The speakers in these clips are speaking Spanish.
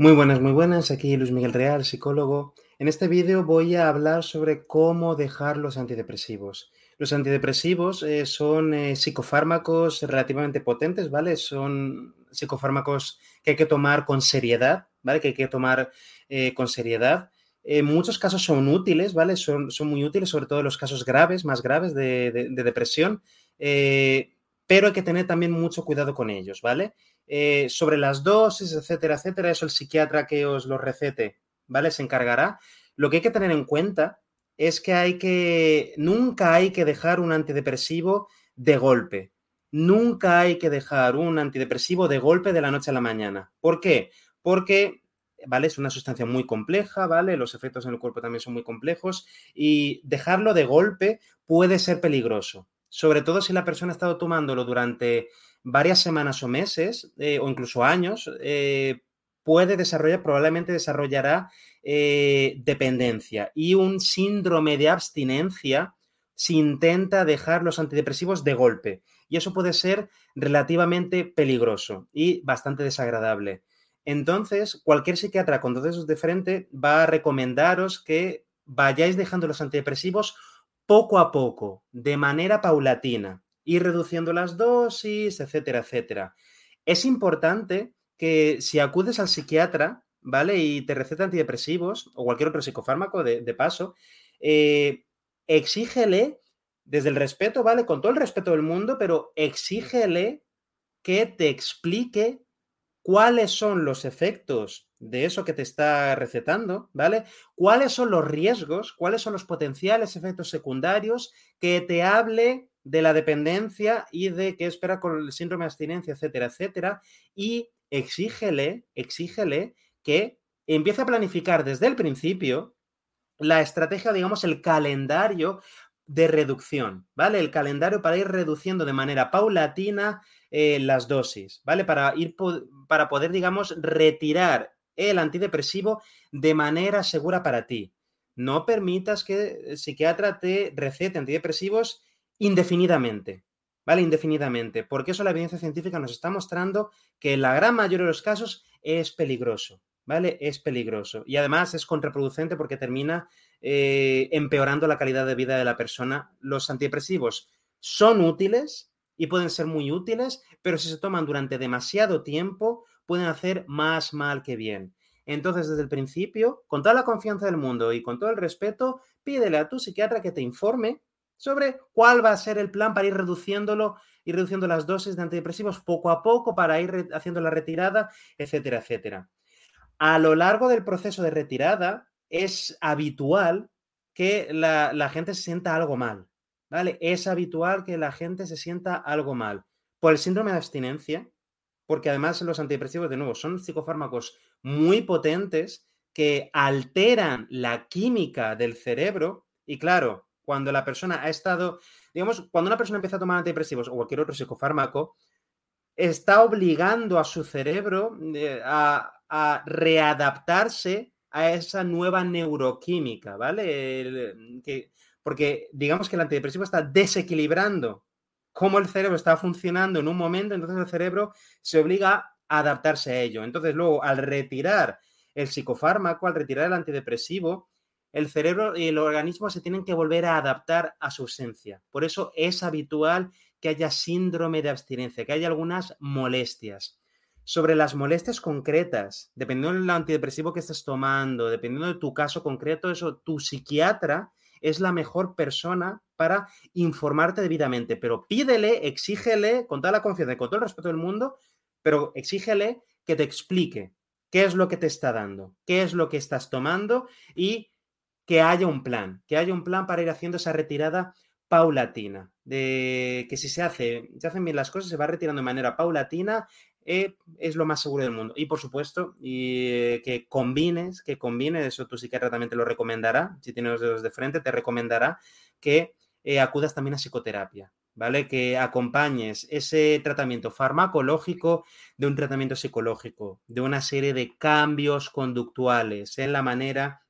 Muy buenas, muy buenas. Aquí Luis Miguel Real, psicólogo. En este vídeo voy a hablar sobre cómo dejar los antidepresivos. Los antidepresivos eh, son eh, psicofármacos relativamente potentes, ¿vale? Son psicofármacos que hay que tomar con seriedad, ¿vale? Que hay que tomar eh, con seriedad. En muchos casos son útiles, ¿vale? Son, son muy útiles, sobre todo en los casos graves, más graves de, de depresión, pero hay que tener también mucho cuidado con ellos, ¿vale? Eh, sobre las dosis, etcétera, etcétera, eso el psiquiatra que os lo recete, ¿vale? Se encargará. Lo que hay que tener en cuenta es que hay que, nunca hay que dejar un antidepresivo de golpe. Nunca hay que dejar un antidepresivo de golpe de la noche a la mañana. ¿Por qué? Porque, ¿vale? Es una sustancia muy compleja, ¿vale? Los efectos en el cuerpo también son muy complejos y dejarlo de golpe puede ser peligroso. Sobre todo si la persona ha estado tomándolo durante varias semanas o meses, eh, o incluso años, eh, puede desarrollar, probablemente desarrollará eh, dependencia y un síndrome de abstinencia si intenta dejar los antidepresivos de golpe. Y eso puede ser relativamente peligroso y bastante desagradable. Entonces, cualquier psiquiatra con todos esos de frente va a recomendaros que vayáis dejando los antidepresivos poco a poco, de manera paulatina ir reduciendo las dosis, etcétera, etcétera. Es importante que si acudes al psiquiatra, ¿vale? Y te receta antidepresivos o cualquier otro psicofármaco de, paso, eh, exígele desde el respeto, ¿vale? Con todo el respeto del mundo, pero exígele que te explique cuáles son los efectos de eso que te está recetando, ¿vale? ¿Cuáles son los riesgos? ¿Cuáles son los potenciales efectos secundarios? Que te hable de la dependencia y de qué espera con el síndrome de abstinencia, etcétera, etcétera, y exígele, exígele que empiece a planificar desde el principio la estrategia, digamos, el calendario de reducción, ¿vale? El calendario para ir reduciendo de manera paulatina eh, las dosis, ¿vale? Para, ir para poder, digamos, retirar el antidepresivo de manera segura para ti. No permitas que el psiquiatra te recete antidepresivos indefinidamente, ¿vale? Indefinidamente, porque eso la evidencia científica nos está mostrando que en la gran mayoría de los casos es peligroso, ¿vale? Es peligroso. Y además es contraproducente porque termina eh, empeorando la calidad de vida de la persona. Los antidepresivos son útiles y pueden ser muy útiles, pero si se toman durante demasiado tiempo, pueden hacer más mal que bien. Entonces, desde el principio, con toda la confianza del mundo y con todo el respeto, pídele a tu psiquiatra que te informe sobre cuál va a ser el plan para ir reduciéndolo, ir reduciendo las dosis de antidepresivos poco a poco para ir haciendo la retirada, etcétera, etcétera. A lo largo del proceso de retirada es habitual que la, la gente se sienta algo mal, ¿vale? Es habitual que la gente se sienta algo mal por el síndrome de abstinencia, porque además los antidepresivos, de nuevo, son psicofármacos muy potentes que alteran la química del cerebro y claro, cuando la persona ha estado, digamos, cuando una persona empieza a tomar antidepresivos o cualquier otro psicofármaco, está obligando a su cerebro eh, a, readaptarse a esa nueva neuroquímica, ¿vale? Porque digamos que el antidepresivo está desequilibrando cómo el cerebro está funcionando en un momento, entonces el cerebro se obliga a adaptarse a ello. Entonces luego, al retirar el psicofármaco, al retirar el antidepresivo, el cerebro y el organismo se tienen que volver a adaptar a su ausencia. Por eso es habitual que haya síndrome de abstinencia, que haya algunas molestias. Sobre las molestias concretas, dependiendo del antidepresivo que estés tomando, dependiendo de tu caso concreto, eso, tu psiquiatra es la mejor persona para informarte debidamente, pero pídele, exígele con toda la confianza y con todo el respeto del mundo, pero exígele que te explique qué es lo que te está dando, qué es lo que estás tomando y que haya un plan, que haya un plan para ir haciendo esa retirada paulatina, de que si se hace, se hacen bien las cosas, se va retirando de manera paulatina eh, es lo más seguro del mundo. Y por supuesto, eh, que combines, que combines, eso tu psiquiatra también te lo recomendará, si tienes los dedos de frente, te recomendará que eh, acudas también a psicoterapia, ¿vale? Que acompañes ese tratamiento farmacológico de un tratamiento psicológico, de una serie de cambios conductuales en la manera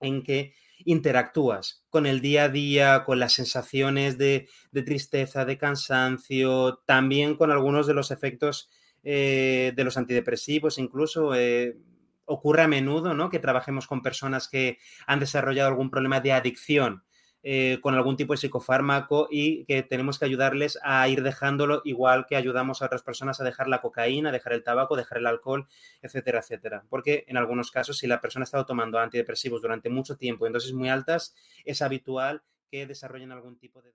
en que interactúas con el día a día, con las sensaciones de, tristeza, de cansancio, también con algunos de los efectos eh, de los antidepresivos, incluso. Eh, ocurre a menudo ¿no? que trabajemos con personas que han desarrollado algún problema de adicción eh, con algún tipo de psicofármaco y que tenemos que ayudarles a ir dejándolo igual que ayudamos a otras personas a dejar la cocaína, dejar el tabaco, dejar el alcohol, etcétera, etcétera. Porque en algunos casos, si la persona ha estado tomando antidepresivos durante mucho tiempo en dosis muy altas, es habitual que desarrollen algún tipo de...